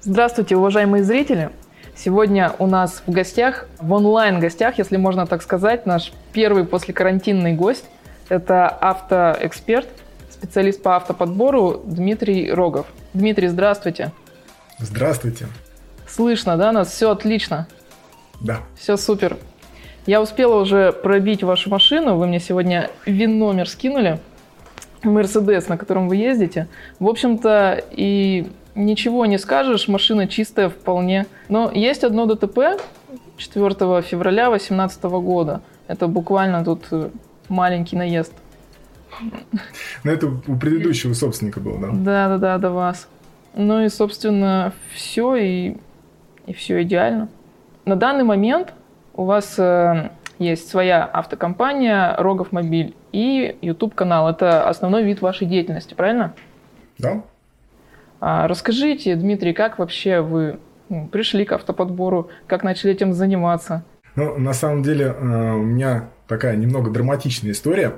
Здравствуйте, уважаемые зрители! Сегодня у нас в гостях, в онлайн-гостях, если можно так сказать, наш первый после карантинный гость. Это автоэксперт, специалист по автоподбору Дмитрий Рогов. Дмитрий, здравствуйте. Здравствуйте. Слышно, да, нас? Все отлично? Да. Все супер. Я успела уже пробить вашу машину. Вы мне сегодня ВИН-номер скинули. Мерседес, на котором вы ездите. В общем-то, и ничего не скажешь, машина чистая вполне. Но есть одно ДТП 4 февраля 2018 года. Это буквально тут э, маленький наезд. Но это у предыдущего собственника было, да? Да, да, да, до вас. Ну и, собственно, все, и, и все идеально. На данный момент у вас э, есть своя автокомпания Рогов Мобиль и YouTube канал. Это основной вид вашей деятельности, правильно? Да. А расскажите, Дмитрий, как вообще вы пришли к автоподбору, как начали этим заниматься? Ну, на самом деле, э, у меня такая немного драматичная история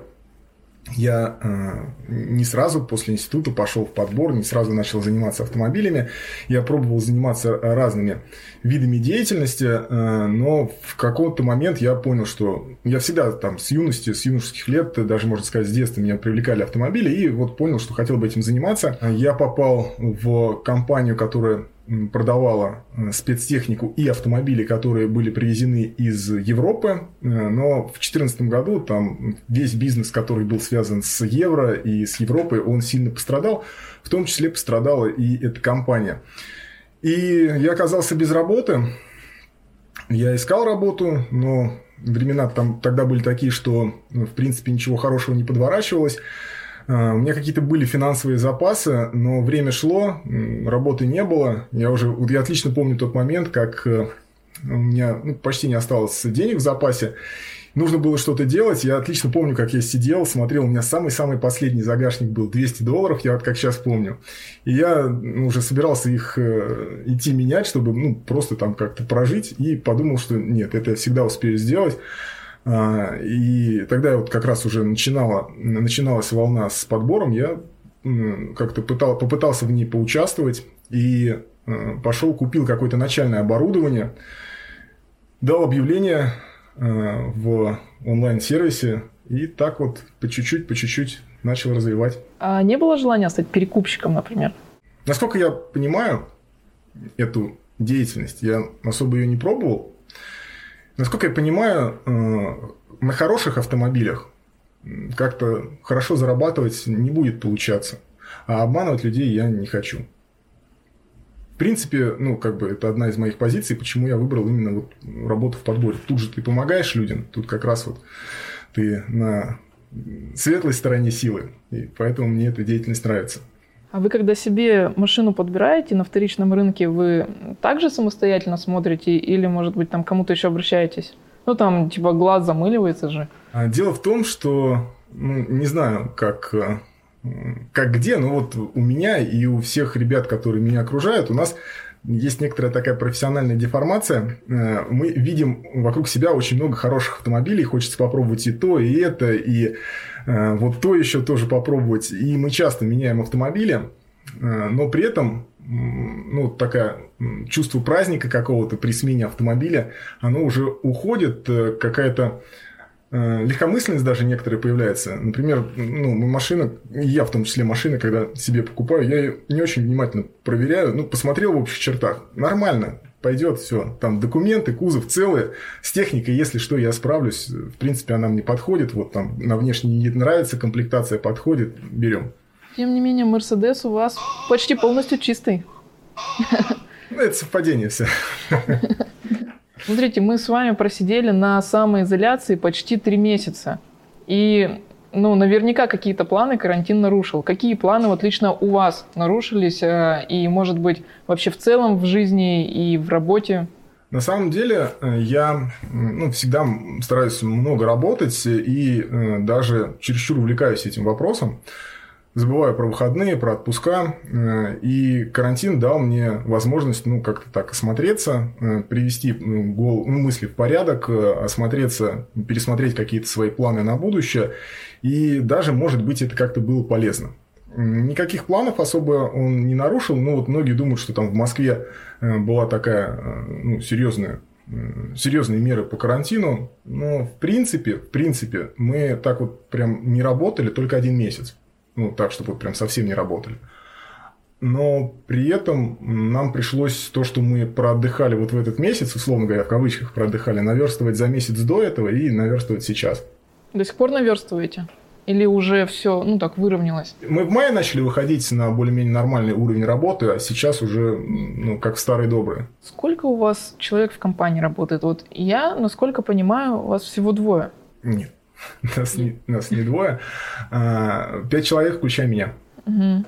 я э, не сразу после института пошел в подбор, не сразу начал заниматься автомобилями. Я пробовал заниматься разными видами деятельности, э, но в какой-то момент я понял, что я всегда там с юности, с юношеских лет, даже можно сказать с детства меня привлекали автомобили, и вот понял, что хотел бы этим заниматься. Я попал в компанию, которая продавала э, спецтехнику и автомобили, которые были привезены из Европы, э, но в 2014 году там весь бизнес, который был связан с евро и с Европой, он сильно пострадал, в том числе пострадала и эта компания. И я оказался без работы, я искал работу, но времена там тогда были такие, что в принципе ничего хорошего не подворачивалось. А, у меня какие-то были финансовые запасы, но время шло, работы не было. Я уже, вот я отлично помню тот момент, как э, у меня ну, почти не осталось денег в запасе. Нужно было что-то делать. Я отлично помню, как я сидел, смотрел. У меня самый-самый последний загашник был 200 долларов, я вот как сейчас помню. И я ну, уже собирался их э, идти менять, чтобы ну, просто там как-то прожить. И подумал, что нет, это я всегда успею сделать. А, и тогда вот как раз уже начинала, начиналась волна с подбором, я как-то пытал, попытался в ней поучаствовать и э, пошел, купил какое-то начальное оборудование, дал объявление э, в онлайн-сервисе и так вот по чуть-чуть, по чуть-чуть начал развивать. А не было желания стать перекупщиком, например? Насколько я понимаю эту деятельность, я особо ее не пробовал, Насколько я понимаю, э, на хороших автомобилях как-то хорошо зарабатывать не будет получаться. А обманывать людей я не хочу. В принципе, ну, как бы это одна из моих позиций, почему я выбрал именно вот работу в подборе. Тут же ты помогаешь людям, тут как раз вот ты на светлой стороне силы. И поэтому мне эта деятельность нравится. А вы когда себе машину подбираете на вторичном рынке, вы также самостоятельно смотрите или, может быть, там кому-то еще обращаетесь? Ну, там, типа, глаз замыливается же. А, дело в том, что, ну, не знаю, как, э, как где, но вот у меня и у всех ребят, которые меня окружают, у нас есть некоторая такая профессиональная деформация. Э, мы видим вокруг себя очень много хороших автомобилей, хочется попробовать и то, и это, и вот то еще тоже попробовать. И мы часто меняем автомобили, э, но при этом ну, такое чувство праздника какого-то при смене автомобиля, оно уже уходит, э, какая-то легкомысленность даже некоторые появляется. Например, ну, машина, я в том числе машина, когда себе покупаю, я ее не очень внимательно проверяю, ну, посмотрел в общих чертах, нормально, пойдет все. Там документы, кузов целые. С техникой, если что, я справлюсь. В принципе, она мне подходит. Вот там на внешне не нравится, комплектация подходит, берем. Тем не менее, Мерседес у вас почти полностью чистый. Ну, это совпадение все. Смотрите, мы с вами просидели на самоизоляции почти три месяца. И ну, наверняка какие-то планы карантин нарушил. Какие планы вот лично у вас нарушились э, и, может быть, вообще в целом в жизни и в работе? На самом деле э, я ну, всегда стараюсь много работать и э, даже чересчур увлекаюсь этим вопросом. Забываю про выходные, про отпуска. И карантин дал мне возможность ну, как-то так осмотреться, привести ну, гол, ну, мысли в порядок, осмотреться, пересмотреть какие-то свои планы на будущее и даже, может быть, это как-то было полезно. Никаких планов особо он не нарушил. Ну, вот многие думают, что там в Москве э, была такая ну, серьезная серьезные меры по карантину, но в принципе, в принципе, мы так вот прям не работали только один месяц. Ну, так, чтобы вот прям совсем не работали. Но при этом нам пришлось то, что мы проотдыхали вот в этот месяц, условно говоря, в кавычках проотдыхали, наверстывать за месяц до этого и наверстывать сейчас. До сих пор наверстываете? Или уже все, ну так, выровнялось? Мы в мае начали выходить на более-менее нормальный уровень работы, а сейчас уже, ну, как в старые добрые. Сколько у вас человек в компании работает? Вот я, насколько понимаю, у вас всего двое. Нет, нас не, нас не двое. А, пять человек, включая меня. Угу.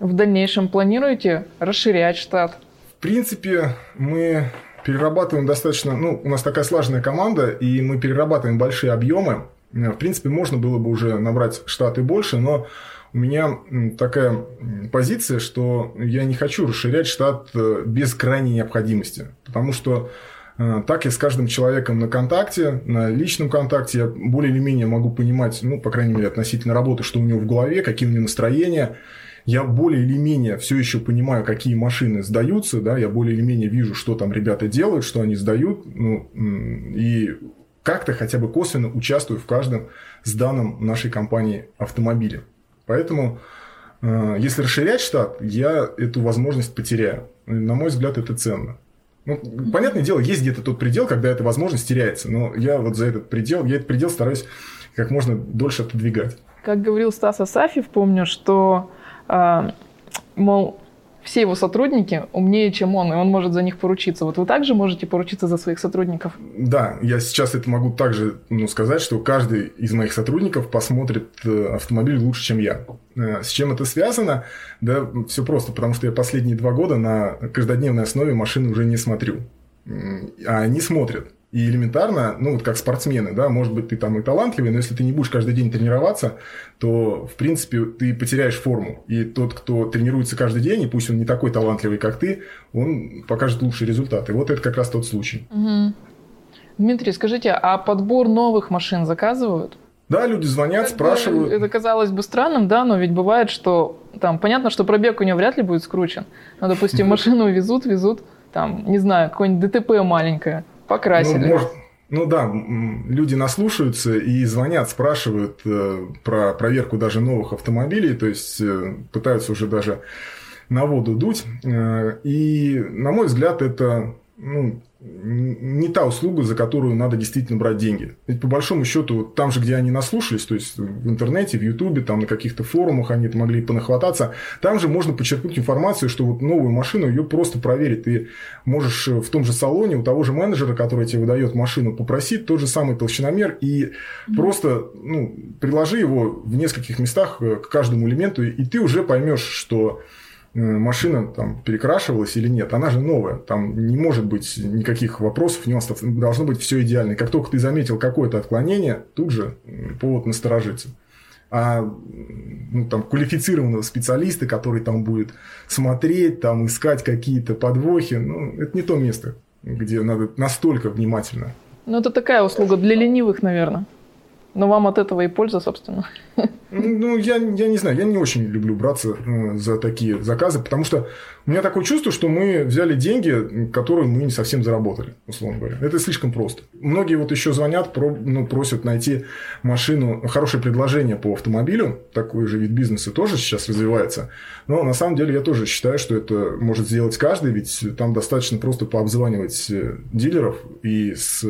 В дальнейшем планируете расширять штат? В принципе, мы перерабатываем достаточно... Ну, у нас такая слаженная команда, и мы перерабатываем большие объемы. Э, в принципе, можно было бы уже набрать штаты больше, но у меня такая позиция, что я не хочу расширять штат э, без крайней необходимости. Потому что так я с каждым человеком на контакте, на личном контакте, я более или менее могу понимать, ну, по крайней мере, относительно работы, что у него в голове, какие у него настроения. Я более или менее все еще понимаю, какие машины сдаются, да, я более или менее вижу, что там ребята делают, что они сдают, ну, и как-то хотя бы косвенно участвую в каждом сданном нашей компании автомобиле. Поэтому, э, если расширять штат, я эту возможность потеряю. На мой взгляд, это ценно. Ну, понятное дело, есть где-то тот предел, когда эта возможность теряется, но я вот за этот предел, я этот предел стараюсь как можно дольше отодвигать. Как говорил Стас Асафьев, помню, что, э, мол, все его сотрудники умнее, чем он, и он может за них поручиться. Вот вы также можете поручиться за своих сотрудников? Да, я сейчас это могу также ну, сказать, что каждый из моих сотрудников посмотрит э, автомобиль лучше, чем я. Э, с чем это связано? Да, все просто, потому что я последние два года на каждодневной основе машины уже не смотрю. А они смотрят. И элементарно, ну вот как спортсмены, да, может быть, ты там и талантливый, но если ты не будешь каждый день тренироваться, то, в принципе, ты потеряешь форму. И тот, кто тренируется каждый день, и пусть он не такой талантливый, как ты, он покажет лучшие результаты. Вот это как раз тот случай. Угу. Дмитрий, скажите, а подбор новых машин заказывают? Да, люди звонят, как спрашивают. Это казалось бы странным, да, но ведь бывает, что там понятно, что пробег у него вряд ли будет скручен. Но, допустим, машину везут, везут, там, не знаю, какое-нибудь ДТП маленькое Покрасили. Ну, может, ну да, люди наслушаются и звонят, спрашивают э, про проверку даже новых автомобилей, то есть э, пытаются уже даже на воду дуть. Э, и, на мой взгляд, это ну, не та услуга, за которую надо действительно брать деньги. Ведь по большому счету, там же, где они наслушались, то есть в интернете, в Ютубе, там на каких-то форумах они это могли понахвататься, там же можно подчеркнуть информацию, что вот новую машину ее просто проверить. Ты можешь в том же салоне у того же менеджера, который тебе выдает машину, попросить тот же самый толщиномер и mm-hmm. просто ну, приложи его в нескольких местах к каждому элементу, и ты уже поймешь, что Э, машина там перекрашивалась или нет, она же новая, там не может быть никаких вопросов, нюансов, должно быть все идеально. И как только ты заметил какое-то отклонение, тут же повод насторожиться. А ну, там, квалифицированного специалиста, который там будет смотреть, там, искать какие-то подвохи, ну, это не то место, где надо настолько внимательно. Ну, это такая услуга для ленивых, наверное. Но вам от этого и польза, собственно. Ну, я, я не знаю, я не очень люблю браться э, за такие заказы, потому что у меня такое чувство, что мы взяли деньги, которые мы не совсем заработали, условно говоря. Это слишком просто. Многие вот еще звонят, про, ну, просят найти машину, хорошее предложение по автомобилю. Такой же вид бизнеса тоже сейчас развивается. Но на самом деле я тоже считаю, что это может сделать каждый, ведь там достаточно просто пообзванивать э, дилеров и с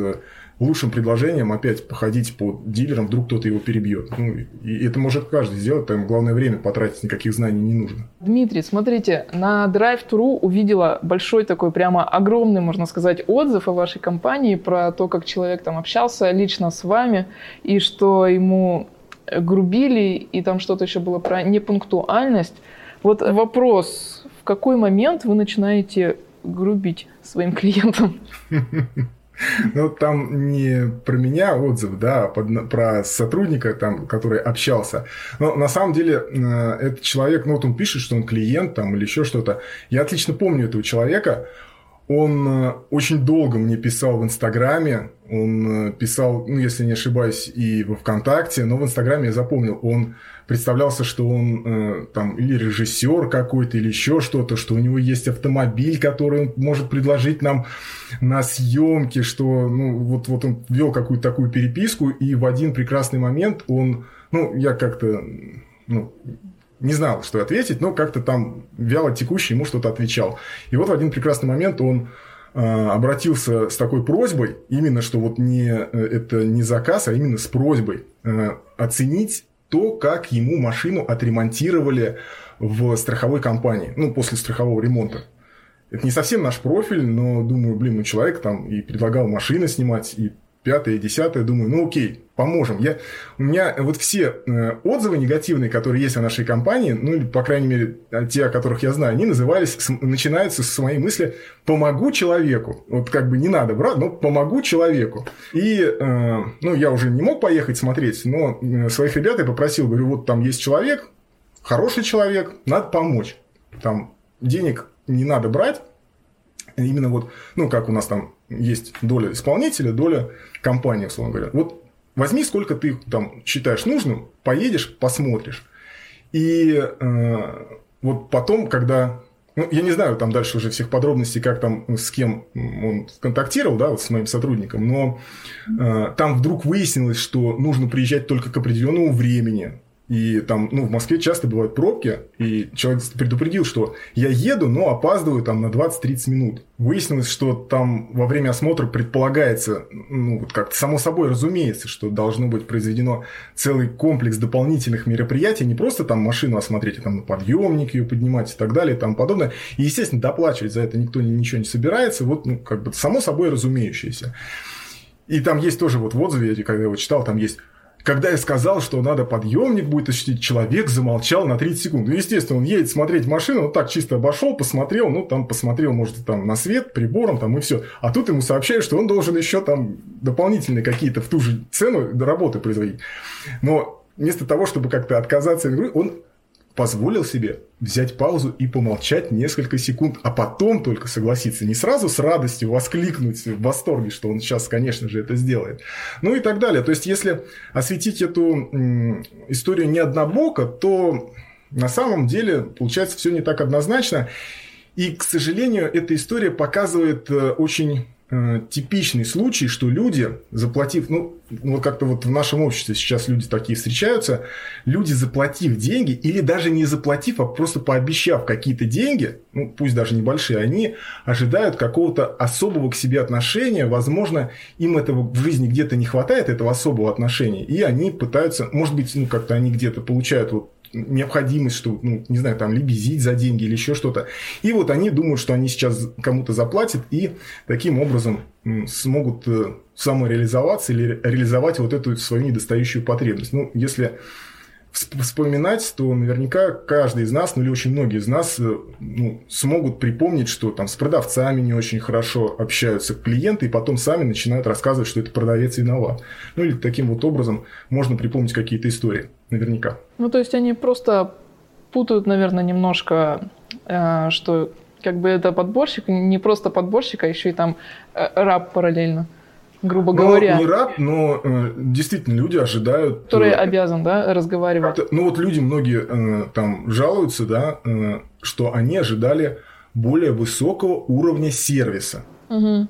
лучшим предложением опять походить по дилерам, вдруг кто-то его перебьет. Ну, и это может каждый сделать, там главное время потратить, никаких знаний не нужно. Дмитрий, смотрите, на Drive-Thru увидела большой такой прямо огромный, можно сказать, отзыв о вашей компании про то, как человек там общался лично с вами, и что ему грубили, и там что-то еще было про непунктуальность. Вот вопрос, в какой момент вы начинаете грубить своим клиентам? Ну, там не про меня отзыв, да, а про сотрудника, там, который общался. Но на самом деле э, этот человек, ну, вот он пишет, что он клиент там или еще что-то. Я отлично помню этого человека. Он э, очень долго мне писал в Инстаграме, он э, писал, ну, если не ошибаюсь, и во ВКонтакте, но в Инстаграме я запомнил, он представлялся, что он э, там или режиссер какой-то, или еще что-то, что у него есть автомобиль, который он может предложить нам на съемки, что, ну, вот, вот он вел какую-то такую переписку, и в один прекрасный момент он, ну, я как-то, ну, не знал, что ответить, но как-то там вяло текущий ему что-то отвечал. И вот в один прекрасный момент он э, обратился с такой просьбой, именно что вот не, э, это не заказ, а именно с просьбой э, оценить то, как ему машину отремонтировали в страховой компании, ну, после страхового ремонта. Это не совсем наш профиль, но думаю, блин, ну человек там и предлагал машины снимать, и пятое, десятое, думаю, ну окей, поможем. Я, у меня вот все э, отзывы негативные, которые есть о нашей компании, ну, или, по крайней мере, те, о которых я знаю, они назывались, с, начинаются с моей мысли «помогу человеку». Вот как бы не надо брать, но «помогу человеку». И, э, ну, я уже не мог поехать смотреть, но э, своих ребят я попросил, говорю, вот там есть человек, хороший человек, надо помочь. Там денег не надо брать, именно вот, ну, как у нас там есть доля исполнителя, доля компании, условно говоря. Вот возьми, сколько ты там считаешь нужным, поедешь, посмотришь. И э, вот потом, когда ну, я не знаю там дальше уже всех подробностей, как там, с кем он контактировал, да, вот с моим сотрудником, но э, там вдруг выяснилось, что нужно приезжать только к определенному времени, и там, ну, в Москве часто бывают пробки, и человек предупредил, что я еду, но опаздываю там на 20-30 минут. Выяснилось, что там во время осмотра предполагается, ну, вот как-то само собой разумеется, что должно быть произведено целый комплекс дополнительных мероприятий, не просто там машину осмотреть, а там на подъемник ее поднимать и так далее и тому подобное. И, естественно, доплачивать за это никто ничего не собирается, вот, ну, как бы само собой разумеющееся. И там есть тоже вот в отзыве, когда я его читал, там есть когда я сказал, что надо подъемник будет ощутить, человек замолчал на 30 секунд. Ну, естественно, он едет смотреть машину, вот так чисто обошел, посмотрел, ну, там посмотрел, может, там на свет, прибором, там и все. А тут ему сообщают, что он должен еще там дополнительные какие-то в ту же цену работы производить. Но вместо того, чтобы как-то отказаться, он позволил себе взять паузу и помолчать несколько секунд, а потом только согласиться. Не сразу с радостью воскликнуть в восторге, что он сейчас, конечно же, это сделает. Ну и так далее. То есть, если осветить эту историю не однобоко, то на самом деле получается все не так однозначно. И, к сожалению, эта история показывает э, очень Э, типичный случай, что люди, заплатив, ну, вот как-то вот в нашем обществе сейчас люди такие встречаются, люди, заплатив деньги, или даже не заплатив, а просто пообещав какие-то деньги, ну, пусть даже небольшие, они ожидают какого-то особого к себе отношения, возможно, им этого в жизни где-то не хватает, этого особого отношения, и они пытаются, может быть, ну, как-то они где-то получают вот необходимость, что, ну, не знаю, там, лебезить за деньги или еще что-то. И вот они думают, что они сейчас кому-то заплатят и таким образом смогут э, самореализоваться или реализовать вот эту свою недостающую потребность. Ну, если вспоминать, то наверняка каждый из нас, ну или очень многие из нас э, ну, смогут припомнить, что там с продавцами не очень хорошо общаются клиенты, и потом сами начинают рассказывать, что это продавец виноват. Ну или таким вот образом можно припомнить какие-то истории, наверняка. Ну то есть они просто путают, наверное, немножко, э, что как бы это подборщик, не просто подборщик, а еще и там э, раб параллельно грубо но, говоря. Не раб, но э, действительно люди ожидают... Который э, обязан, да, разговаривать. Ну вот люди многие э, там жалуются, да, э, что они ожидали более высокого уровня сервиса. Угу.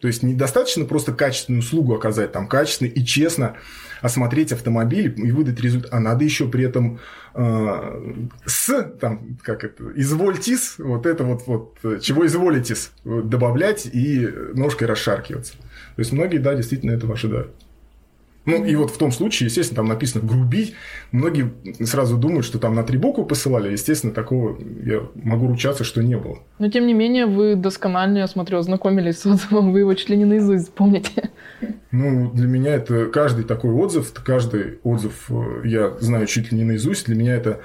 То есть недостаточно просто качественную услугу оказать, там качественно и честно осмотреть автомобиль и выдать результат, а надо еще при этом э, с, там, как это, извольтис, вот это вот, вот, э, чего изволитесь добавлять и ножкой расшаркиваться. То есть многие, да, действительно этого ожидают. Ну, и вот в том случае, естественно, там написано «грубить». Многие сразу думают, что там на три буквы посылали. Естественно, такого я могу ручаться, что не было. Но, тем не менее, вы досконально, я смотрю, ознакомились с отзывом, вы его чуть ли не наизусть помните. Ну, для меня это каждый такой отзыв, каждый отзыв э, я знаю чуть ли не наизусть. Для меня это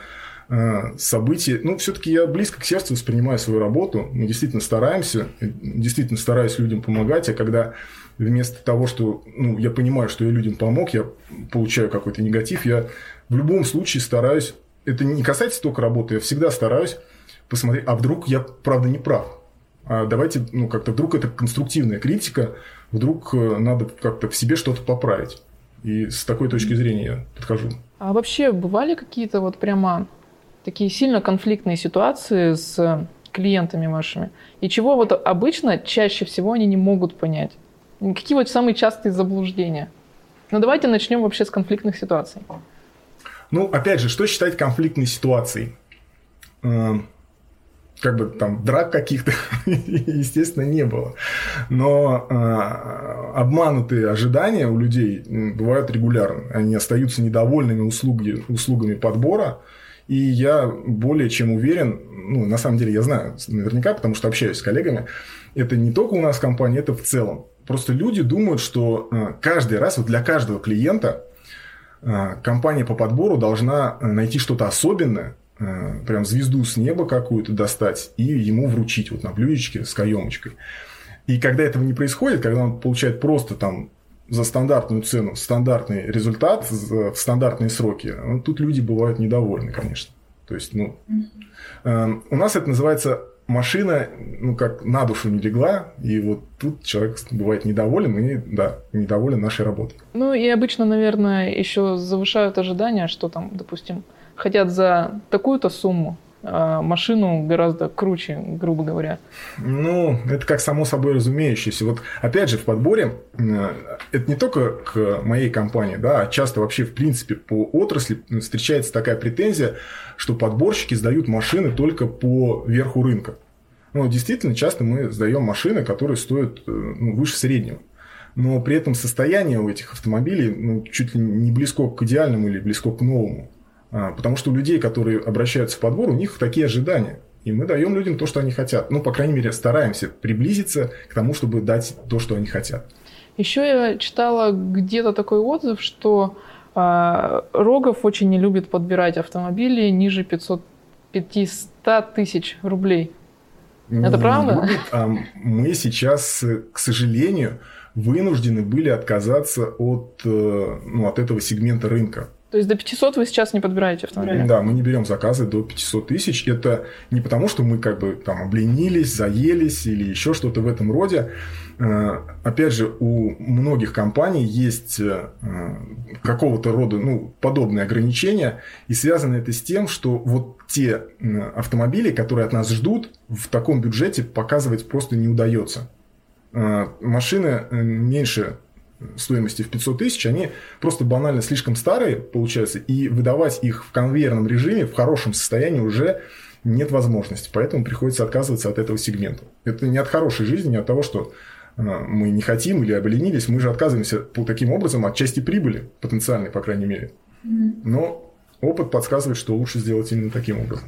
э, событие. Ну, все-таки я близко к сердцу воспринимаю свою работу. Мы действительно стараемся, действительно стараюсь людям помогать. А когда вместо того, что ну, я понимаю, что я людям помог, я получаю какой-то негатив, я в любом случае стараюсь, это не касается только работы, я всегда стараюсь посмотреть, а вдруг я правда не прав. а давайте, ну, как-то вдруг это конструктивная критика, вдруг э, надо как-то в себе что-то поправить. И с такой точки зрения я подхожу. А вообще бывали какие-то вот прямо такие сильно конфликтные ситуации с клиентами вашими? И чего вот обычно чаще всего они не могут понять? Какие вот самые частые заблуждения? Ну давайте начнем вообще с конфликтных ситуаций. Ну, опять же, что считать конфликтной ситуацией? Эм, как бы там драк каких-то, естественно, не было. Но э, обманутые ожидания у людей бывают регулярно. Они остаются недовольными услуги, услугами подбора. И я более чем уверен, ну, на самом деле я знаю наверняка, потому что общаюсь с коллегами, это не только у нас в компании, это в целом. Просто люди думают, что э, каждый раз, вот для каждого клиента, э, компания по подбору должна э, найти что-то особенное, прям звезду с неба какую-то достать и ему вручить вот на блюдечке с каемочкой. И когда этого не происходит, когда он получает просто там за стандартную цену стандартный результат в стандартные сроки, ну, тут люди бывают недовольны, конечно. То есть, ну, у нас это называется машина, ну, как на душу не легла, и вот тут человек бывает недоволен, и, да, недоволен нашей работой. Ну, и обычно, наверное, еще завышают ожидания, что там, допустим, хотят за такую-то сумму, машину гораздо круче, грубо говоря. Ну, это как само собой разумеющееся. Вот опять же, в подборе это не только к моей компании, да, а часто вообще, в принципе, по отрасли встречается такая претензия, что подборщики сдают машины только по верху рынка. Ну, действительно, часто мы сдаем машины, которые стоят э, ну, выше среднего. Но при этом состояние у этих автомобилей ну, чуть ли не близко к идеальному или близко к новому. А, потому что у людей, которые обращаются в подбор, у них такие ожидания. И мы даем людям то, что они хотят. Ну, по крайней мере, стараемся приблизиться к тому, чтобы дать то, что они хотят. Еще я читала где-то такой отзыв, что э, Рогов очень не любит подбирать автомобили ниже 500, 500 тысяч рублей. Это правда? Любит, а мы сейчас, к сожалению, вынуждены были отказаться от, э, ну, от этого сегмента рынка. То есть до 500 вы сейчас не подбираете автомобили? Да, мы не берем заказы до 500 тысяч. Это не потому, что мы как бы там обленились, заелись или еще что-то в этом роде. Э, опять же, у многих компаний есть э, какого-то рода ну, подобные ограничения, и связано это с тем, что вот те автомобили, которые от нас ждут, в таком бюджете показывать просто не удается. Э, машины меньше стоимости в 500 тысяч, они просто банально слишком старые, получается, и выдавать их в конвейерном режиме в хорошем состоянии уже нет возможности. Поэтому приходится отказываться от этого сегмента. Это не от хорошей жизни, не от того, что э, мы не хотим или обленились, мы же отказываемся по таким образом от части прибыли, потенциальной, по крайней мере. Но опыт подсказывает, что лучше сделать именно таким образом.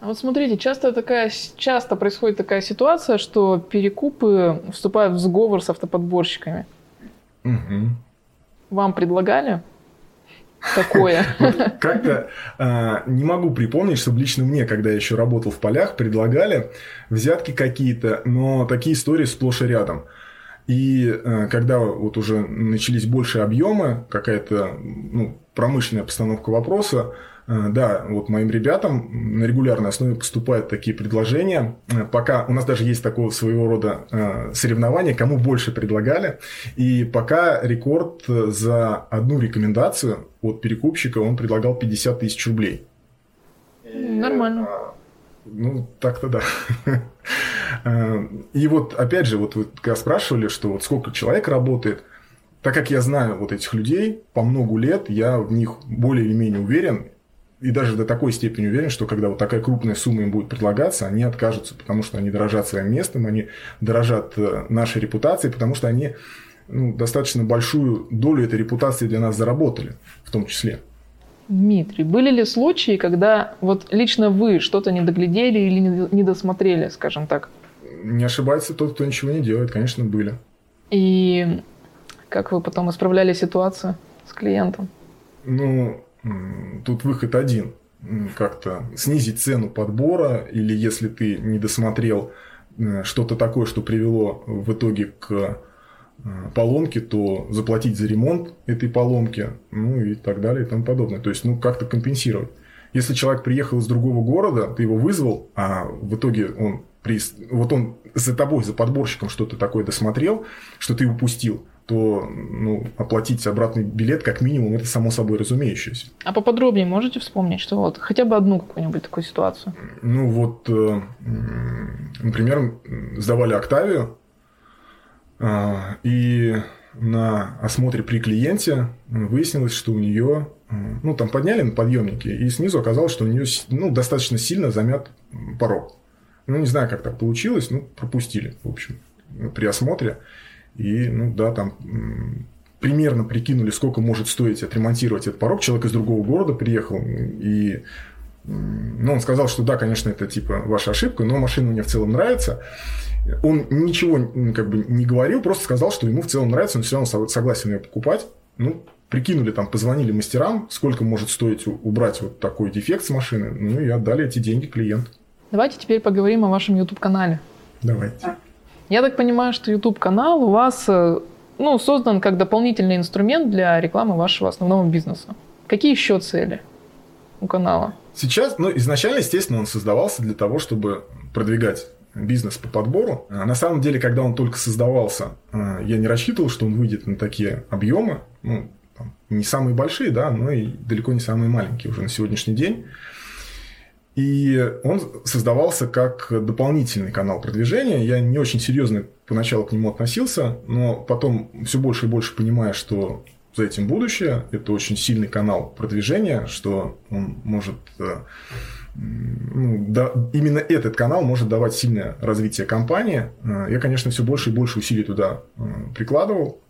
А вот смотрите, часто, такая, часто происходит такая ситуация, что перекупы вступают в сговор с автоподборщиками. Угу. Вам предлагали такое? Как-то а, не могу припомнить, чтобы лично мне, когда я еще работал в полях, предлагали взятки какие-то, но такие истории сплошь и рядом. И а, когда вот уже начались большие объемы, какая-то ну, промышленная постановка вопроса, да, вот моим ребятам на регулярной основе поступают такие предложения. Э, пока у нас даже есть такого своего рода э, соревнование, кому больше предлагали. И пока рекорд за одну рекомендацию от перекупщика он предлагал 50 тысяч рублей. Нормально. Ну, так-то да. И вот, опять же, вот вы когда спрашивали, что вот сколько человек работает, так как я знаю вот этих людей по многу лет, я в них более или менее уверен, и даже до такой степени уверен, что когда вот такая крупная сумма им будет предлагаться, они откажутся, потому что они дорожат своим местом, они дорожат э, нашей репутацией, потому что они ну, достаточно большую долю этой репутации для нас заработали, в том числе. Дмитрий, были ли случаи, когда вот лично вы что-то не доглядели или не досмотрели, скажем так? Не ошибается тот, кто ничего не делает, конечно, были. И как вы потом исправляли ситуацию с клиентом? Ну, тут выход один. Как-то снизить цену подбора, или если ты не досмотрел э, что-то такое, что привело в итоге к э, поломке, то заплатить за ремонт этой поломки, ну и так далее и тому подобное. То есть, ну, как-то компенсировать. Если человек приехал из другого города, ты его вызвал, а в итоге он при, вот он за тобой, за подборщиком что-то такое досмотрел, что ты упустил, то ну, оплатить обратный билет как минимум это само собой разумеющееся. А поподробнее можете вспомнить, что вот хотя бы одну какую-нибудь такую ситуацию? Ну вот, э, например, сдавали Октавию, а, и на осмотре при клиенте выяснилось, что у нее, э, ну там подняли на подъемнике, и снизу оказалось, что у нее ну, достаточно сильно замят порог. Ну, не знаю, как так получилось, ну, пропустили, в общем, при осмотре. И, ну, да, там примерно прикинули, сколько может стоить отремонтировать этот порог. Человек из другого города приехал, и ну, он сказал, что да, конечно, это типа ваша ошибка, но машина мне в целом нравится. Он ничего как бы не говорил, просто сказал, что ему в целом нравится, он все равно согласен ее покупать. Ну, прикинули, там, позвонили мастерам, сколько может стоить убрать вот такой дефект с машины, ну и отдали эти деньги клиенту. Давайте теперь поговорим о вашем YouTube-канале. Давайте. Я так понимаю, что YouTube-канал у вас э, ну, создан как дополнительный инструмент для рекламы вашего основного бизнеса. Какие еще цели у канала? Сейчас, ну, изначально, естественно, он создавался для того, чтобы продвигать бизнес по подбору. А на самом деле, когда он только создавался, э, я не рассчитывал, что он выйдет на такие объемы. Ну, не самые большие, да, но и далеко не самые маленькие уже на сегодняшний день. И он создавался как дополнительный канал продвижения. Я не очень серьезно поначалу к нему относился, но потом все больше и больше понимая, что за этим будущее. Это очень сильный канал продвижения, что он может... Э, ну, да, именно этот канал может давать сильное развитие компании. Э, я, конечно, все больше и больше усилий туда э, прикладывал.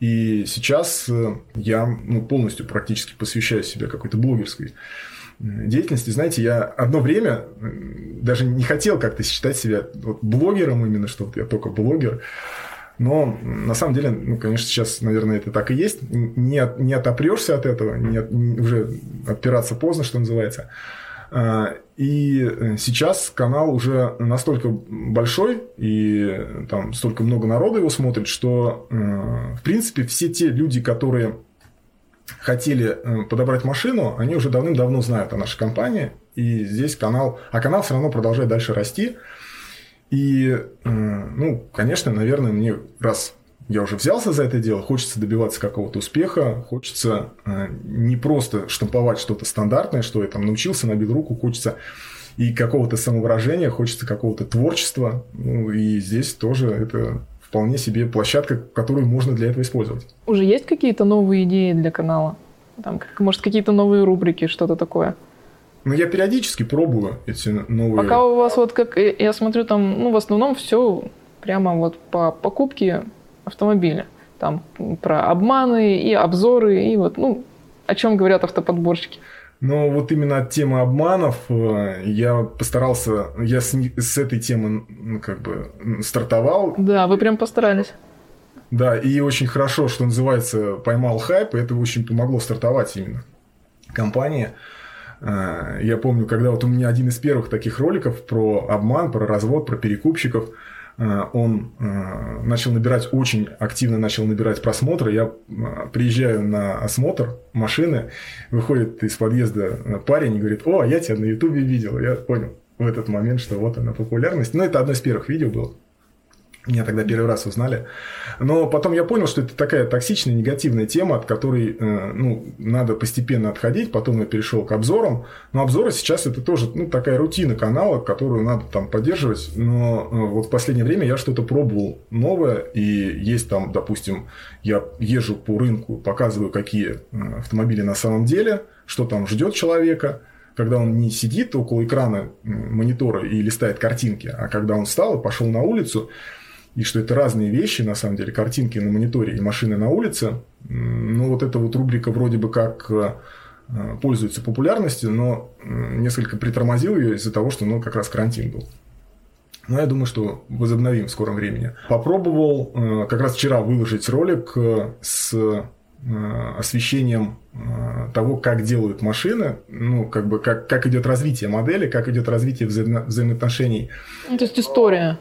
И сейчас я ну, полностью практически посвящаю себя какой-то блогерской деятельности. Знаете, я одно время даже не хотел как-то считать себя вот блогером именно, что вот я только блогер. Но на самом деле, ну, конечно, сейчас, наверное, это так и есть. Не, от, не отопрешься от этого, не от, не, уже отпираться поздно, что называется. А, и сейчас канал уже настолько большой, и там столько много народа его смотрит, что, э, в принципе, все те люди, которые хотели э, подобрать машину, они уже давным-давно знают о нашей компании. И здесь канал... А канал все равно продолжает дальше расти. И, э, ну, конечно, наверное, мне раз я уже взялся за это дело, хочется добиваться какого-то успеха, хочется э, не просто штамповать что-то стандартное, что я там научился, набил руку, хочется и какого-то самовыражения, хочется какого-то творчества. Ну, и здесь тоже это вполне себе площадка, которую можно для этого использовать. Уже есть какие-то новые идеи для канала? Там, может, какие-то новые рубрики, что-то такое? Ну, я периодически пробую эти новые... Пока у вас вот как... Я смотрю, там, ну, в основном все прямо вот по покупке автомобиля. Там про обманы и обзоры, и вот, ну, о чем говорят автоподборщики. Но вот именно от темы обманов э, я постарался, я с, с этой темы ну, как бы стартовал. Да, вы прям постарались. Да, и очень хорошо, что называется, поймал хайп, и это очень помогло стартовать именно компании. Э, я помню, когда вот у меня один из первых таких роликов про обман, про развод, про перекупщиков – он э, начал набирать, очень активно начал набирать просмотры. Я э, приезжаю на осмотр машины, выходит из подъезда парень и говорит, о, я тебя на ютубе видел. Я понял в этот момент, что вот она популярность. Но ну, это одно из первых видео было. Меня тогда первый раз узнали. Но потом я понял, что это такая токсичная, негативная тема, от которой э, ну, надо постепенно отходить. Потом я перешел к обзорам. Но обзоры сейчас это тоже ну, такая рутина канала, которую надо там поддерживать. Но э, вот в последнее время я что-то пробовал новое. И есть там, допустим, я езжу по рынку, показываю, какие э, автомобили на самом деле, что там ждет человека когда он не сидит около экрана монитора и листает картинки, а когда он встал и пошел на улицу, и что это разные вещи, на самом деле, картинки на мониторе и машины на улице. Ну, вот эта вот рубрика вроде бы как э, пользуется популярностью, но несколько притормозил ее из-за того, что ну, как раз карантин был. Но я думаю, что возобновим в скором времени. Попробовал э, как раз вчера выложить ролик э, с освещением того, как делают машины, ну, как бы, как, как идет развитие модели, как идет развитие взаимо- взаимоотношений. Ну, то есть история.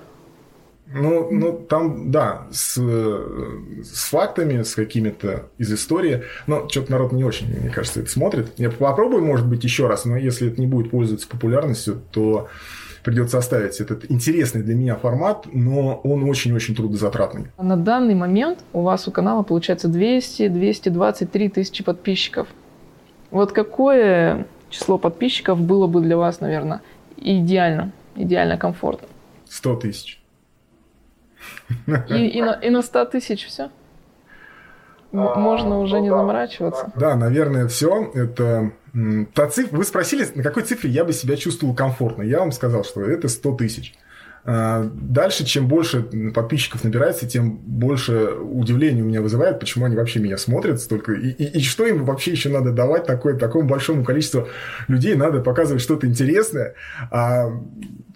Ну, ну там, да, с, с фактами, с какими-то из истории. Но что-то народ не очень, мне кажется, это смотрит. Я попробую, может быть, еще раз, но если это не будет пользоваться популярностью, то придется оставить этот интересный для меня формат, но он очень-очень трудозатратный. На данный момент у вас у канала получается 200-223 тысячи подписчиков. Вот какое число подписчиков было бы для вас, наверное, идеально, идеально комфортно? 100 тысяч. И, и, на, и на 100 тысяч все? Можно уже не заморачиваться? Да, наверное, все. Это та цифра. Вы спросили, на какой цифре я бы себя чувствовал комфортно. Я вам сказал, что это 100 тысяч. А, дальше, чем больше подписчиков набирается, тем больше удивления у меня вызывает, почему они вообще меня смотрят столько. И, и, и что им вообще еще надо давать такое, такому большому количеству людей? Надо показывать что-то интересное. А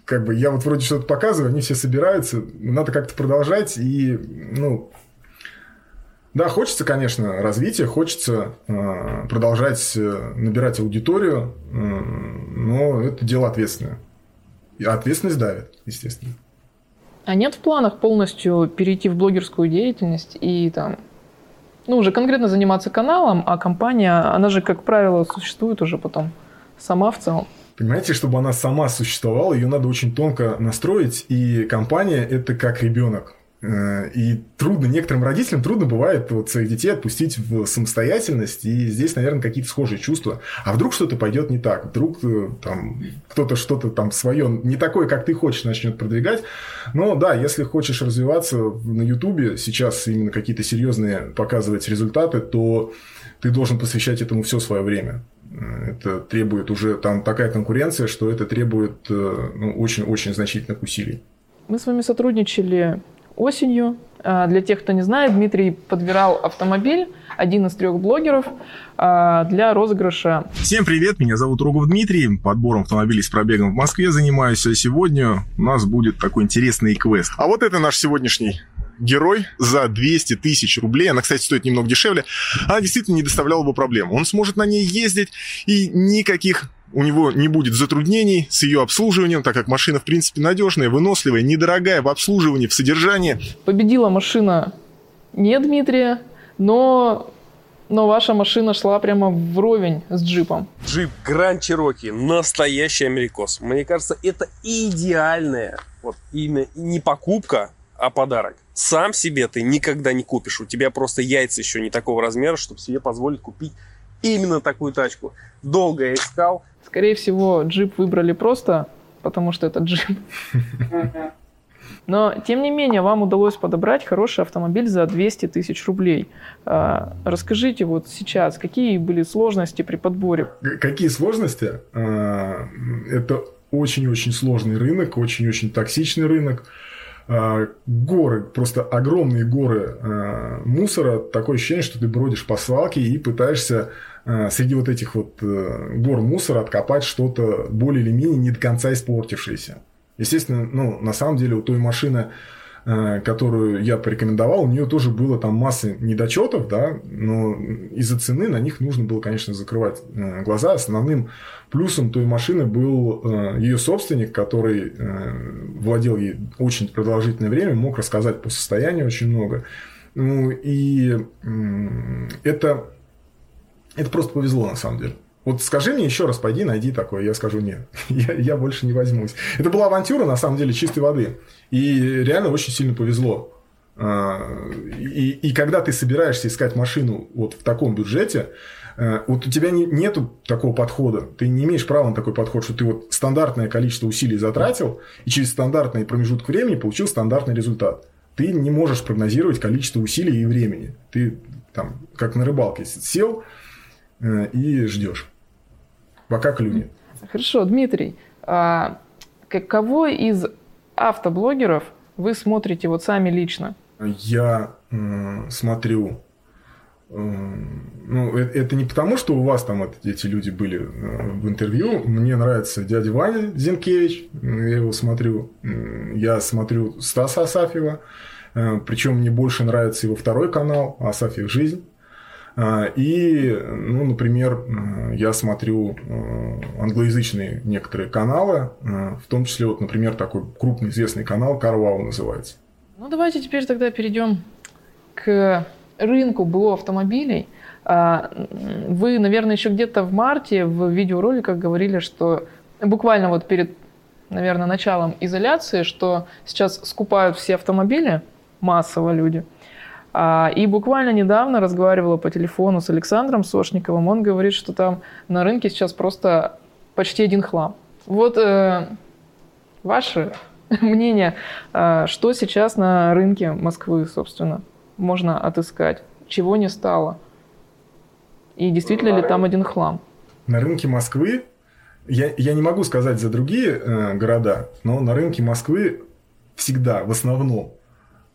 как бы я вот вроде что-то показываю, они все собираются, надо как-то продолжать и, ну, да, хочется, конечно, развития, хочется э, продолжать э, набирать аудиторию, э, но это дело ответственное. И ответственность давит, естественно. А нет в планах полностью перейти в блогерскую деятельность и там, ну, уже конкретно заниматься каналом, а компания, она же, как правило, существует уже потом сама в целом? Понимаете, чтобы она сама существовала, ее надо очень тонко настроить, и компания – это как ребенок. Э, и трудно, некоторым родителям трудно бывает вот своих детей отпустить в самостоятельность, и здесь, наверное, какие-то схожие чувства. А вдруг что-то пойдет не так, вдруг э, там кто-то что-то там свое, не такое, как ты хочешь, начнет продвигать. Но да, если хочешь развиваться на Ютубе, сейчас именно какие-то серьезные показывать результаты, то ты должен посвящать этому все свое время. Э, это требует уже там такая конкуренция, что это требует ну, очень-очень значительных усилий. Мы с вами сотрудничали осенью. А, для тех, кто не знает, Дмитрий подбирал автомобиль, один из трех блогеров, а, для розыгрыша. Всем привет, меня зовут Рогов Дмитрий, подбором автомобилей с пробегом в Москве занимаюсь, а сегодня у нас будет такой интересный квест. А вот это наш сегодняшний герой за 200 тысяч рублей. Она, кстати, стоит немного дешевле. Она действительно не доставляла бы проблем. Он сможет на ней ездить и никаких у него не будет затруднений с ее обслуживанием, так как машина, в принципе, надежная, выносливая, недорогая в обслуживании, в содержании. Победила машина не Дмитрия, но, но ваша машина шла прямо вровень с джипом. Джип Гранд Чироки, настоящий америкос. Мне кажется, это идеальная вот именно не покупка, а подарок. Сам себе ты никогда не купишь. У тебя просто яйца еще не такого размера, чтобы себе позволить купить именно такую тачку. Долго я искал, Скорее всего, джип выбрали просто, потому что это джип. Но, тем не менее, вам удалось подобрать хороший автомобиль за 200 тысяч рублей. А, расскажите вот сейчас, какие были сложности при подборе? Какие сложности? А, это очень-очень сложный рынок, очень-очень токсичный рынок. А, горы, просто огромные горы мусора. Такое ощущение, что ты бродишь по свалке и пытаешься Э, среди вот этих вот э, гор мусора откопать что-то более или менее не до конца испортившееся. Естественно, ну, на самом деле у той машины, которую я порекомендовал, у нее тоже было там масса недочетов, да, но из-за цены на них нужно было, конечно, закрывать глаза. Основным плюсом той машины был ее собственник, который владел ей очень продолжительное время, мог рассказать по состоянию очень много. Ну, и это это просто повезло, на самом деле. Вот скажи мне еще раз, пойди, найди такое. Я скажу, нет, я, я больше не возьмусь. Это была авантюра, на самом деле, чистой воды. И реально очень сильно повезло. А, и, и когда ты собираешься искать машину вот в таком бюджете, э, вот у тебя не, нету такого подхода. Ты не имеешь права на такой подход, что ты вот стандартное количество усилий затратил, и через стандартный промежуток времени получил стандартный результат. Ты не можешь прогнозировать количество усилий и времени. Ты там, как на рыбалке, сел, Э, и ждешь, пока клюнет. Хорошо, Дмитрий, а кого из автоблогеров вы смотрите вот сами лично? Я э, смотрю ну, это, это не потому, что у вас там это, эти люди были э, в интервью. Мне нравится дядя Ваня Зинкевич, я его смотрю. Я смотрю Стаса Асафьева, э, причем мне больше нравится его второй канал «Асафьев жизнь». А, и, ну, например, э, я смотрю э, англоязычные некоторые каналы, э, в том числе, вот, например, такой крупный известный канал Carwow называется. Ну, давайте теперь тогда перейдем к рынку БУ автомобилей. А, вы, наверное, еще где-то в марте в видеороликах говорили, что буквально вот перед наверное, началом изоляции, что сейчас скупают все автомобили, массово люди. А, и буквально недавно разговаривала по телефону с Александром Сошниковым. Он говорит, что там на рынке сейчас просто почти один хлам. Вот э, ваше мнение, э, что сейчас на рынке Москвы, собственно, можно отыскать? Чего не стало? И действительно ли там один хлам? На рынке Москвы, я, я не могу сказать за другие э, города, но на рынке Москвы всегда, в основном,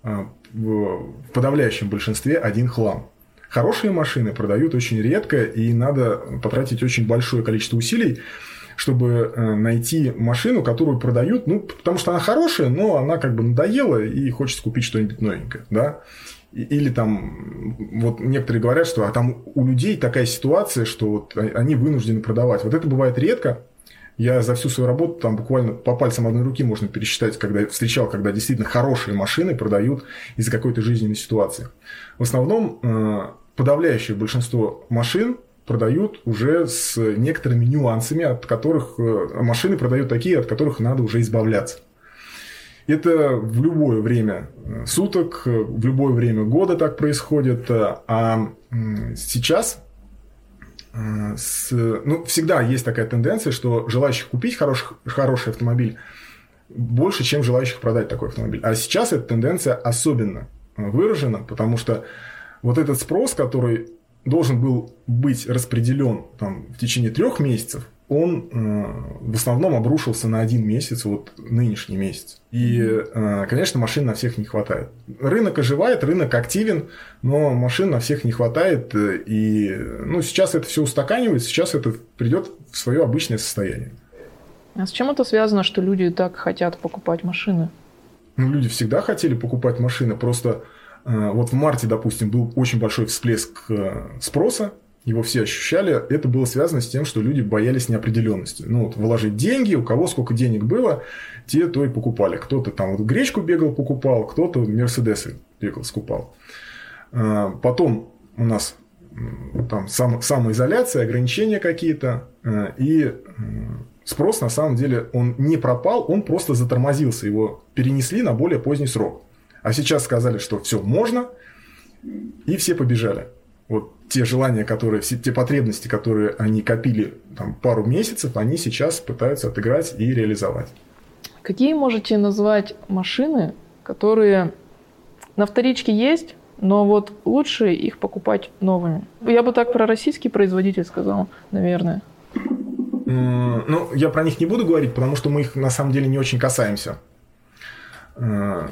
э, в подавляющем большинстве один хлам. Хорошие машины продают очень редко, и надо потратить очень большое количество усилий, чтобы э, найти машину, которую продают, ну, потому что она хорошая, но она как бы надоела, и хочется купить что-нибудь новенькое, да. Или там, вот некоторые говорят, что а там у людей такая ситуация, что вот они вынуждены продавать. Вот это бывает редко, я за всю свою работу там буквально по пальцам одной руки можно пересчитать, когда встречал, когда действительно хорошие машины продают из-за какой-то жизненной ситуации. В основном э, подавляющее большинство машин продают уже с некоторыми нюансами, от которых э, машины продают такие, от которых надо уже избавляться. Это в любое время э, суток, в любое время года так происходит. А сейчас с, ну, всегда есть такая тенденция, что желающих купить хороший, хороший автомобиль больше, чем желающих продать такой автомобиль. А сейчас эта тенденция особенно выражена, потому что вот этот спрос, который должен был быть распределен там, в течение трех месяцев, он э, в основном обрушился на один месяц, вот нынешний месяц. И, э, конечно, машин на всех не хватает. Рынок оживает, рынок активен, но машин на всех не хватает. Э, и ну, сейчас это все устаканивается, сейчас это придет в свое обычное состояние. А с чем это связано, что люди так хотят покупать машины? Ну, люди всегда хотели покупать машины, просто э, вот в марте, допустим, был очень большой всплеск спроса его все ощущали, это было связано с тем, что люди боялись неопределенности. Ну, вот вложить деньги, у кого сколько денег было, те то и покупали. Кто-то там вот гречку бегал, покупал, кто-то Мерседесы бегал, скупал. А, потом у нас там сам, самоизоляция, ограничения какие-то, а, и спрос на самом деле он не пропал, он просто затормозился, его перенесли на более поздний срок. А сейчас сказали, что все можно, и все побежали вот те желания, которые, все те потребности, которые они копили там, пару месяцев, они сейчас пытаются отыграть и реализовать. Какие можете назвать машины, которые на вторичке есть, но вот лучше их покупать новыми? Я бы так про российский производитель сказал, наверное. Ну, я про них не буду говорить, потому что мы их на самом деле не очень касаемся. Э,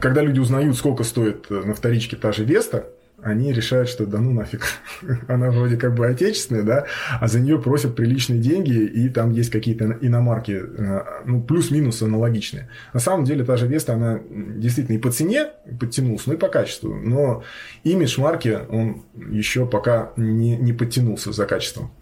когда люди узнают, сколько стоит на вторичке та же Веста, они решают, что да ну нафиг, она вроде как бы отечественная, да, а за нее просят приличные деньги, и там есть какие-то иномарки, э, ну, плюс-минус аналогичные. На самом деле та же Веста, она действительно и по цене подтянулась, но и по качеству, но имидж марки, он еще пока не, не подтянулся за качеством.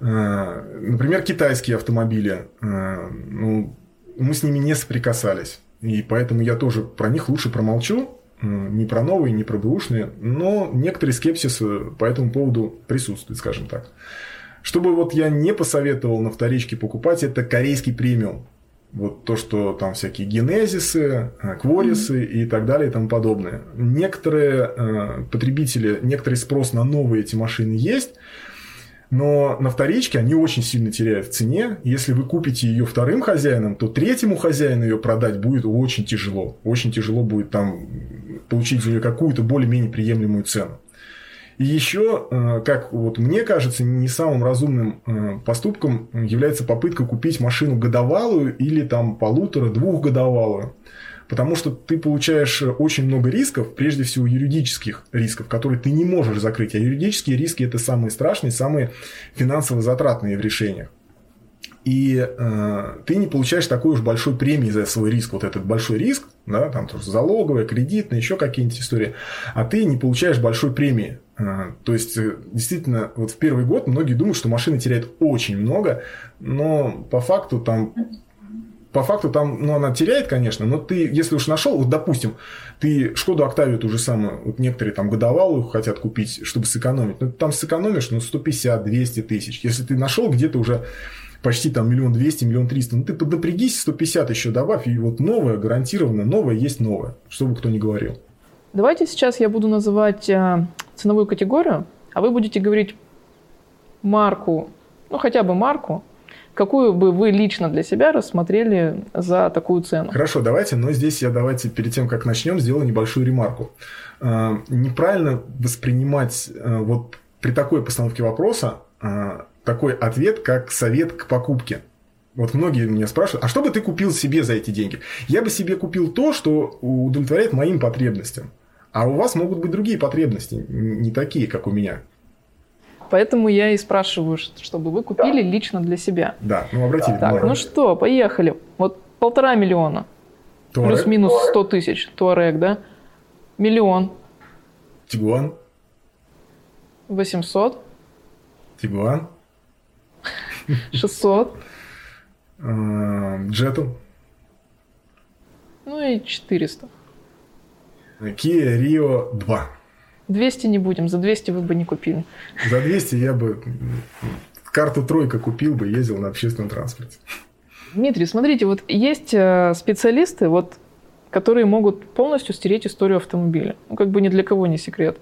Э, например, китайские автомобили, э, ну, мы с ними не соприкасались, и поэтому я тоже про них лучше промолчу, не про новые, не про бэушные, но некоторый скепсис по этому поводу присутствует, скажем так. Чтобы вот я не посоветовал на вторичке покупать, это корейский премиум. Вот то, что там всякие генезисы, э, кворисы и так далее и тому подобное. Некоторые э, потребители, некоторый спрос на новые эти машины есть, но на вторичке они очень сильно теряют в цене. Если вы купите ее вторым хозяином, то третьему хозяину ее продать будет очень тяжело. Очень тяжело будет там получить за нее какую-то более-менее приемлемую цену. И еще, э, как вот мне кажется, не самым разумным э, поступком является попытка купить машину годовалую или там полутора-двухгодовалую. Потому что ты получаешь очень много рисков, прежде всего юридических рисков, которые ты не можешь закрыть. А юридические риски это самые страшные, самые финансово затратные в решениях. И э, ты не получаешь такой уж большой премии за свой риск, вот этот большой риск, да, там тоже залоговая, кредитная, еще какие-нибудь истории, а ты не получаешь большой премии. Э, то есть, э, действительно, вот в первый год многие думают, что машина теряет очень много, но по факту там по факту там, ну, она теряет, конечно, но ты, если уж нашел, вот, допустим, ты Шкоду Октавию ту же самую, вот некоторые там годовалую хотят купить, чтобы сэкономить, ну, там сэкономишь, ну, 150-200 тысяч. Если ты нашел где-то уже почти там миллион двести, миллион триста. Ну, ты поднапрягись, 150 еще добавь, и вот новое, гарантированно, новое есть новое, что бы кто ни говорил. Давайте сейчас я буду называть э, ценовую категорию, а вы будете говорить марку, ну хотя бы марку, какую бы вы лично для себя рассмотрели за такую цену? Хорошо, давайте, но здесь я давайте перед тем, как начнем, сделаю небольшую ремарку. Э, неправильно воспринимать э, вот при такой постановке вопроса такой ответ, как совет к покупке. Вот многие меня спрашивают, а что бы ты купил себе за эти деньги? Я бы себе купил то, что удовлетворяет моим потребностям. А у вас могут быть другие потребности, не такие, как у меня. Поэтому я и спрашиваю, чтобы вы купили лично для себя. Да, ну обратите Так, внимание. ну что, поехали. Вот полтора миллиона. Туарек, Плюс-минус 100 тысяч. Туарек, да? Миллион. Тигуан, 800. Тигуан, 600. э, Джету, Ну и 400. Kia Rio 2. 200 не будем. За 200 вы бы не купили. За 200 я бы карту тройка купил бы, ездил на общественном транспорте. Дмитрий, смотрите, вот есть э, специалисты, вот, которые могут полностью стереть историю автомобиля. Ну, как бы ни для кого не секрет.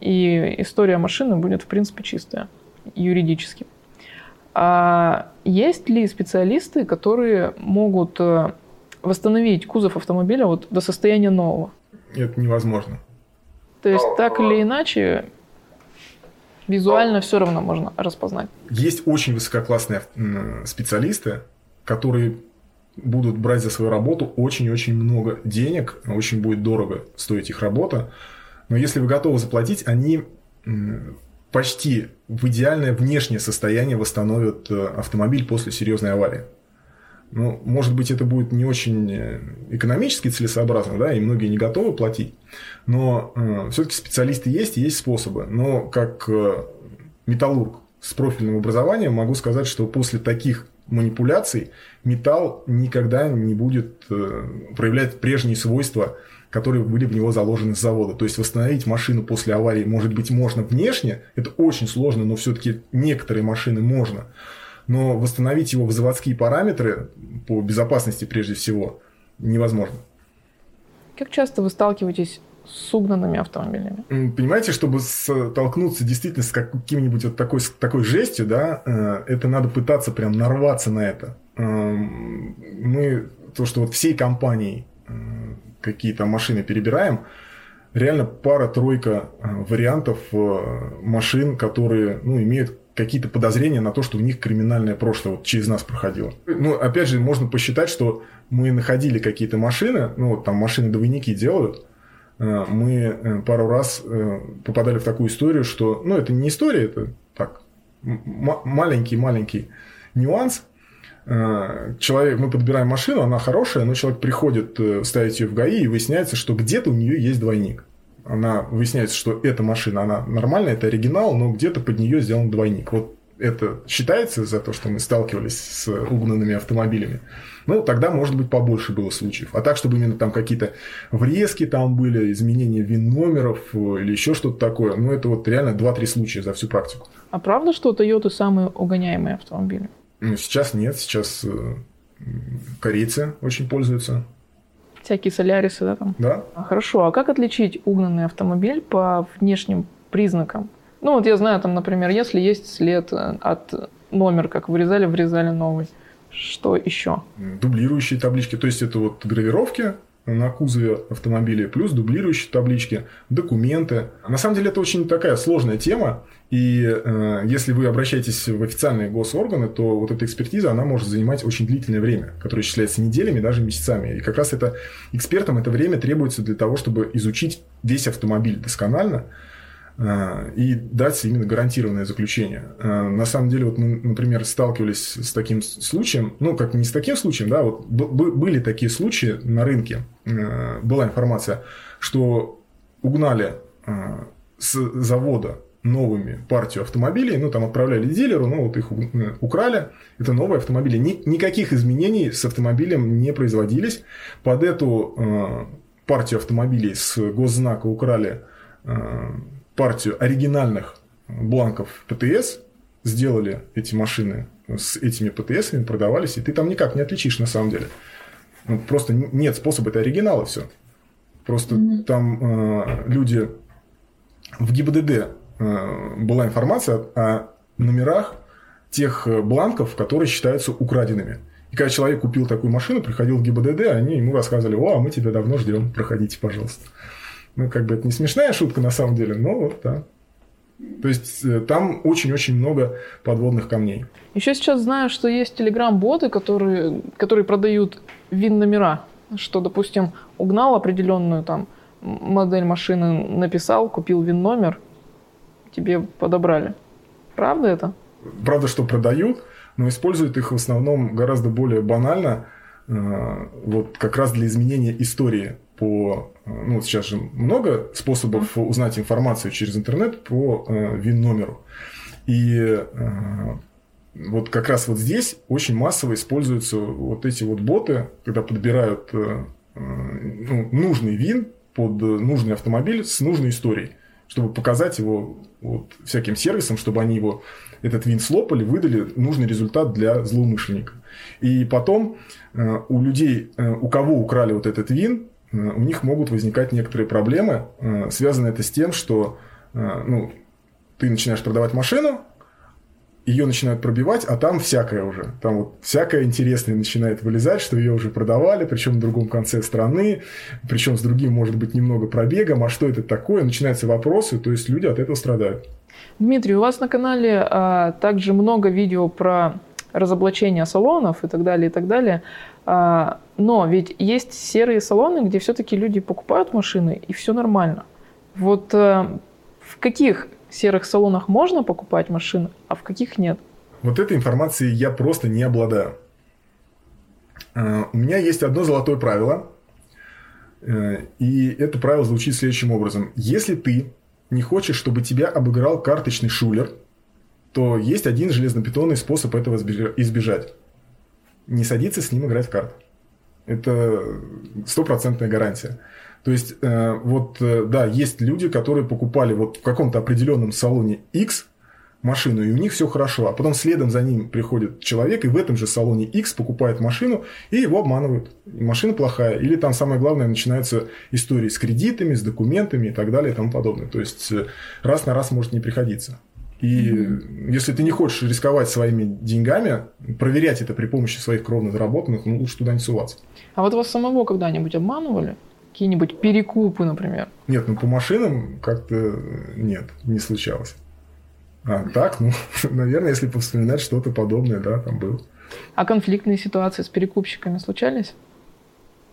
И история машины будет, в принципе, чистая юридически. А есть ли специалисты, которые могут э, восстановить кузов автомобиля вот до состояния нового? Это невозможно. То есть так или иначе визуально все равно можно распознать. Есть очень высококлассные специалисты, которые будут брать за свою работу очень-очень много денег, очень будет дорого стоить их работа. Но если вы готовы заплатить, они почти в идеальное внешнее состояние восстановят э, автомобиль после серьезной аварии. Ну, может быть, это будет не очень э, экономически целесообразно, да, и многие не готовы платить, но э, все-таки специалисты есть и есть способы. Но как э, металлург с профильным образованием могу сказать, что после таких манипуляций металл никогда не будет э, проявлять прежние свойства, которые были в него заложены с завода. То есть восстановить машину после аварии, может быть, можно внешне, это очень сложно, но все-таки некоторые машины можно но восстановить его в заводские параметры по безопасности прежде всего невозможно. Как часто вы сталкиваетесь с угнанными автомобилями? Понимаете, чтобы столкнуться действительно с каким-нибудь вот такой, такой жестью, да, э, это надо пытаться прям нарваться на это. Эм, Мы, то, что вот всей компанией какие-то машины перебираем, реально пара-тройка э, вариантов э, машин, которые ну, имеют какие-то подозрения на то, что у них криминальное прошлое вот через нас проходило. Ну, опять же, можно посчитать, что мы находили какие-то машины, ну, вот там машины-двойники делают, Э, мы пару раз попадали в такую историю, что, ну, это не история, это так, маленький-маленький нюанс. Э, Человек, мы подбираем машину, она хорошая, но человек приходит э, ставить ее в ГАИ, и выясняется, что где-то у нее есть двойник. Она выясняется, что эта машина, она нормальная, это оригинал, но где-то под нее сделан двойник. Вот это считается за то, что мы сталкивались с угнанными автомобилями. Ну, тогда, может быть, побольше было случаев. А так, чтобы именно там какие-то врезки там были, изменения ВИН-номеров э, или еще что-то такое, ну, это вот реально 2-3 случая за всю практику. А правда, что Toyota самые угоняемые автомобили? Сейчас нет, сейчас э, корейцы очень пользуются, Всякие солярисы, да, там? да. А, Хорошо, а как отличить угнанный автомобиль по внешним признакам? Ну, вот я знаю, там, например, если есть след э, от номера, как вырезали, врезали новый. Что еще? дублирующие таблички, то есть это вот гравировки на кузове автомобиля, плюс дублирующие таблички, документы. На самом деле это очень такая сложная тема, и э, если вы обращаетесь в официальные госорганы, то вот эта экспертиза, она может занимать очень длительное время, которое исчисляется неделями, даже месяцами. И как раз это экспертам это время требуется для того, чтобы изучить весь автомобиль досконально, и дать именно гарантированное заключение. Э, На самом деле, вот мы, например, сталкивались с таким случаем, ну, как не с таким случаем, да, вот были такие случаи на рынке, э, была информация, что угнали с завода новыми партию автомобилей, ну, там отправляли дилеру, ну, вот их э, украли, это новые автомобили. Ни- никаких изменений с автомобилем не производились. Под эту партию автомобилей с госзнака украли партию оригинальных бланков ПТС, сделали эти машины с этими ПТСами, продавались, и ты там никак не отличишь на самом деле. Ну, просто нет способа, это оригиналы все. Просто mm-hmm. там э, люди в ГИБДД э, была информация о номерах тех э, бланков, которые считаются украденными. И когда человек купил такую машину, приходил в ГИБДД, они ему рассказывали, о, а мы тебя давно ждем, проходите, пожалуйста. Ну, как бы это не смешная шутка на самом деле, но вот да. То есть э, там очень-очень много подводных камней. Еще сейчас знаю, что есть телеграм-боты, которые, которые продают вин-номера. Что, допустим, угнал определенную там модель машины, написал, купил вин-номер, тебе подобрали. Правда это? Правда, что продают, но используют их в основном гораздо более банально, э, вот как раз для изменения истории по... Э, ну, сейчас же много способов узнать информацию через интернет по э, ВИН-номеру. И вот как раз вот здесь очень массово используются вот эти вот боты, когда подбирают ну, нужный ВИН под нужный автомобиль с нужной историей, чтобы показать его вот всяким сервисам, чтобы они его этот вин слопали, выдали нужный результат для злоумышленника. И потом э, у людей, э, у кого украли вот этот вин, э, у них могут возникать некоторые проблемы. Связано это с тем, что ну, ты начинаешь продавать машину, ее начинают пробивать, а там всякое уже. Там вот всякое интересное начинает вылезать, что ее уже продавали, причем в другом конце страны, причем с другим, может быть, немного пробегом. А что это такое? Начинаются вопросы, то есть люди от этого страдают. Дмитрий, у вас на канале а, также много видео про разоблачение салонов и так далее, и так далее. А, но ведь есть серые салоны, где все-таки люди покупают машины, и все нормально. Вот а, в каких серых салонах можно покупать машины, а в каких нет? Вот этой информацией я просто не обладаю. А, у меня есть одно золотое правило, э, и это правило звучит следующим образом. Если ты не хочешь, чтобы тебя обыграл карточный шулер, то есть один железнобетонный способ этого избежать. Не садиться с ним играть в карты. Это стопроцентная гарантия. То есть, э, вот, э, да, есть люди, которые покупали вот в каком-то определенном салоне X машину, и у них все хорошо. А потом следом за ним приходит человек, и в этом же салоне X покупает машину, и его обманывают. И машина плохая. Или там самое главное, начинаются истории с кредитами, с документами и так далее и тому подобное. То есть э, раз на раз может не приходиться. И mm-hmm. если ты не хочешь рисковать своими деньгами, проверять это при помощи своих кровно заработанных, ну лучше туда не суваться. А вот вас самого когда-нибудь обманывали? Какие-нибудь перекупы, например? Нет, ну по машинам как-то нет, не случалось. А так, ну, наверное, если повспоминать что-то подобное, да, там было. А конфликтные ситуации с перекупщиками случались?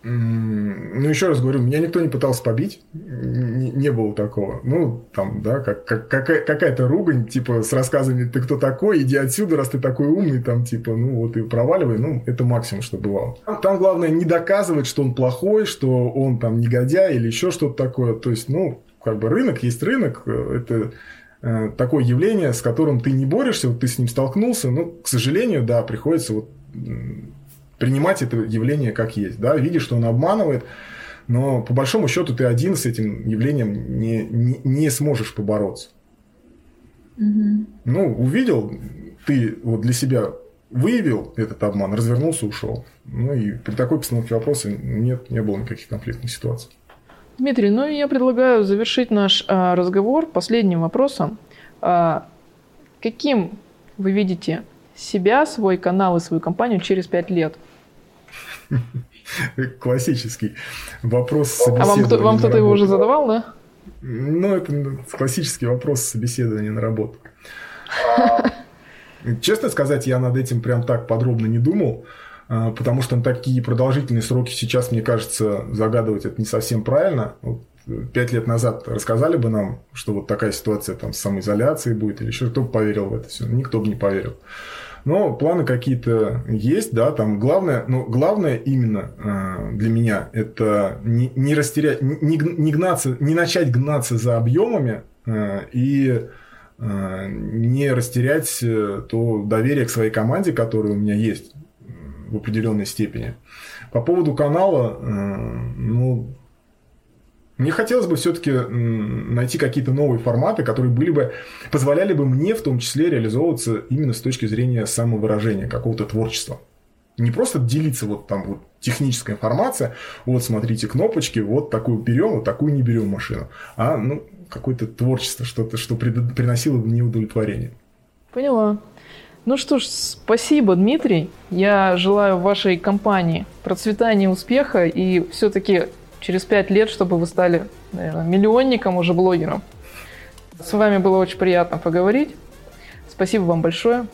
Ну, еще раз говорю, меня никто не пытался побить, не, не было такого. Ну, там, да, как, как, какая-то ругань, типа, с рассказами «ты кто такой, иди отсюда, раз ты такой умный», там, типа, ну, вот и проваливай, ну, это максимум, что бывало. Там главное не доказывать, что он плохой, что он там негодяй или еще что-то такое. То есть, ну, как бы рынок есть рынок, это Э, такое явление, с которым ты не борешься, вот ты с ним столкнулся, но, к сожалению, да, приходится вот принимать это явление как есть, да, видишь, что он обманывает, но по большому счету ты один с этим явлением не, не, не сможешь побороться. Угу. Ну, увидел, ты вот для себя выявил этот обман, развернулся, ушел. Ну и при такой постановке вопроса нет, не было никаких конфликтных ситуаций. Дмитрий, ну и я предлагаю завершить наш а, разговор последним вопросом. А, каким вы видите себя, свой канал и свою компанию через пять лет? Классический вопрос А вам, кто, вам кто-то его уже задавал, да? Ну, это классический вопрос собеседования на работу. Честно сказать, я над этим прям так подробно не думал. А, потому что на такие продолжительные сроки сейчас, мне кажется, загадывать это не совсем правильно. Вот э, пять лет назад рассказали бы нам, что вот такая ситуация там с самоизоляцией будет или еще, кто бы поверил в это все? Никто бы не поверил. Но планы какие-то есть, да, там главное, ну, главное именно э, для меня это не, не растерять, не, не гнаться, не начать гнаться за объемами э, и э, не растерять э, то доверие к своей команде, которое у меня есть в определенной степени. По поводу канала, э, ну, Мне хотелось бы все-таки найти какие-то новые форматы, которые были бы, позволяли бы мне в том числе реализовываться именно с точки зрения самовыражения, какого-то творчества. Не просто делиться вот там вот техническая информация, вот смотрите кнопочки, вот такую берем, вот такую не берем машину, а ну какое-то творчество, что-то, что приносило бы мне удовлетворение. Поняла. Ну что ж, спасибо, Дмитрий. Я желаю вашей компании процветания, успеха и все-таки через пять лет, чтобы вы стали, наверное, миллионником, уже блогером. С вами было очень приятно поговорить. Спасибо вам большое.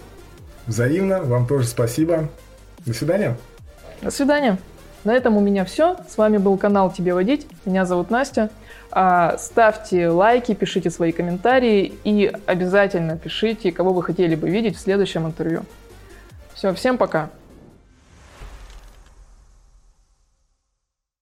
Взаимно. Вам тоже спасибо. До свидания. До свидания. На этом у меня все. С вами был канал Тебе водить. Меня зовут Настя. А, ставьте лайки, пишите свои комментарии и обязательно пишите, кого вы хотели бы видеть в следующем интервью. Все, всем пока.